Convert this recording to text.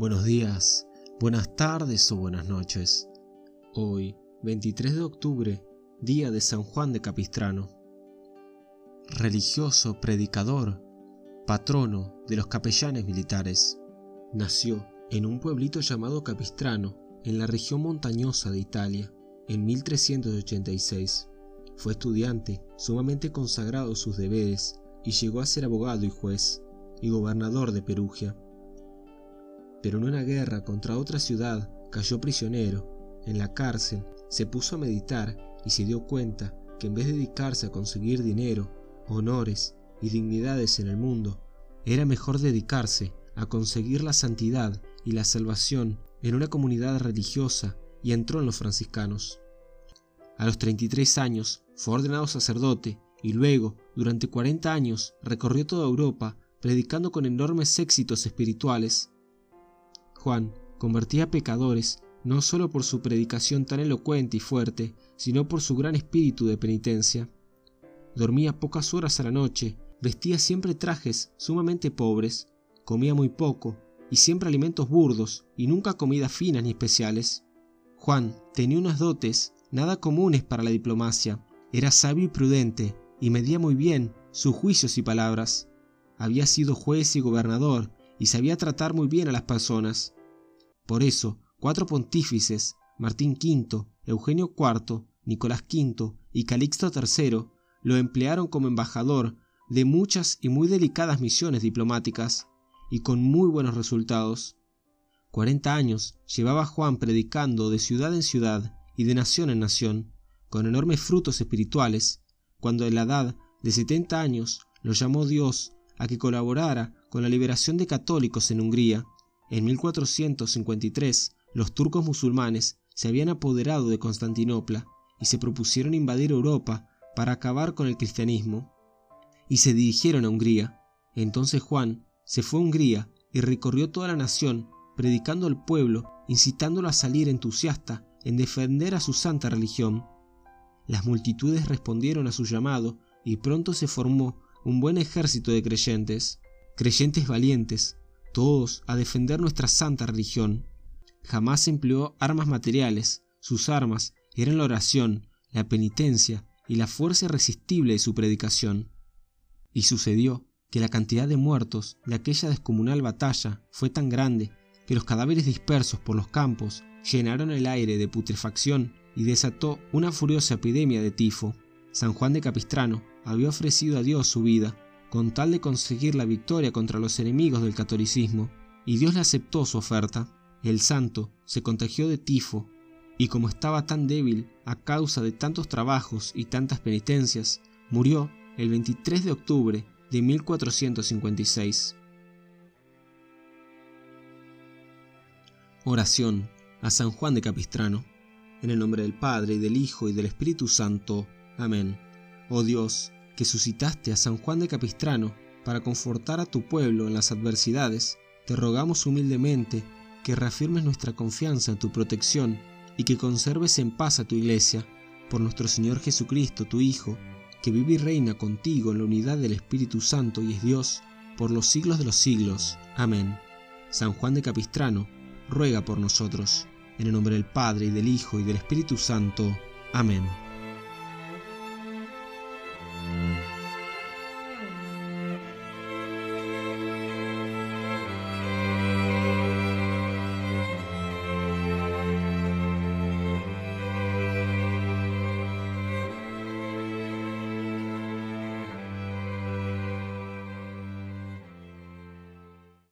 Buenos días, buenas tardes o buenas noches. Hoy, 23 de octubre, día de San Juan de Capistrano. Religioso, predicador, patrono de los capellanes militares. Nació en un pueblito llamado Capistrano, en la región montañosa de Italia, en 1386. Fue estudiante, sumamente consagrado a sus deberes, y llegó a ser abogado y juez, y gobernador de Perugia pero en una guerra contra otra ciudad cayó prisionero. En la cárcel se puso a meditar y se dio cuenta que en vez de dedicarse a conseguir dinero, honores y dignidades en el mundo, era mejor dedicarse a conseguir la santidad y la salvación en una comunidad religiosa y entró en los franciscanos. A los 33 años fue ordenado sacerdote y luego, durante 40 años, recorrió toda Europa predicando con enormes éxitos espirituales Juan convertía a pecadores no solo por su predicación tan elocuente y fuerte, sino por su gran espíritu de penitencia. Dormía pocas horas a la noche, vestía siempre trajes sumamente pobres, comía muy poco y siempre alimentos burdos y nunca comidas finas ni especiales. Juan tenía unas dotes nada comunes para la diplomacia, era sabio y prudente y medía muy bien sus juicios y palabras. Había sido juez y gobernador y sabía tratar muy bien a las personas. Por eso, cuatro pontífices, Martín V, Eugenio IV, Nicolás V y Calixto III, lo emplearon como embajador de muchas y muy delicadas misiones diplomáticas, y con muy buenos resultados. Cuarenta años llevaba Juan predicando de ciudad en ciudad y de nación en nación, con enormes frutos espirituales, cuando en la edad de setenta años lo llamó Dios a que colaborara con la liberación de católicos en Hungría. En 1453, los turcos musulmanes se habían apoderado de Constantinopla y se propusieron invadir Europa para acabar con el cristianismo. Y se dirigieron a Hungría. Entonces Juan se fue a Hungría y recorrió toda la nación, predicando al pueblo, incitándolo a salir entusiasta en defender a su santa religión. Las multitudes respondieron a su llamado y pronto se formó un buen ejército de creyentes creyentes valientes, todos a defender nuestra santa religión. Jamás empleó armas materiales, sus armas eran la oración, la penitencia y la fuerza irresistible de su predicación. Y sucedió que la cantidad de muertos de aquella descomunal batalla fue tan grande que los cadáveres dispersos por los campos llenaron el aire de putrefacción y desató una furiosa epidemia de tifo. San Juan de Capistrano había ofrecido a Dios su vida con tal de conseguir la victoria contra los enemigos del catolicismo, y Dios le aceptó su oferta. El santo se contagió de tifo, y como estaba tan débil a causa de tantos trabajos y tantas penitencias, murió el 23 de octubre de 1456. Oración a San Juan de Capistrano. En el nombre del Padre, y del Hijo, y del Espíritu Santo. Amén. Oh Dios, que suscitaste a San Juan de Capistrano para confortar a tu pueblo en las adversidades, te rogamos humildemente que reafirmes nuestra confianza en tu protección y que conserves en paz a tu iglesia, por nuestro Señor Jesucristo, tu Hijo, que vive y reina contigo en la unidad del Espíritu Santo y es Dios, por los siglos de los siglos. Amén. San Juan de Capistrano, ruega por nosotros, en el nombre del Padre y del Hijo y del Espíritu Santo. Amén.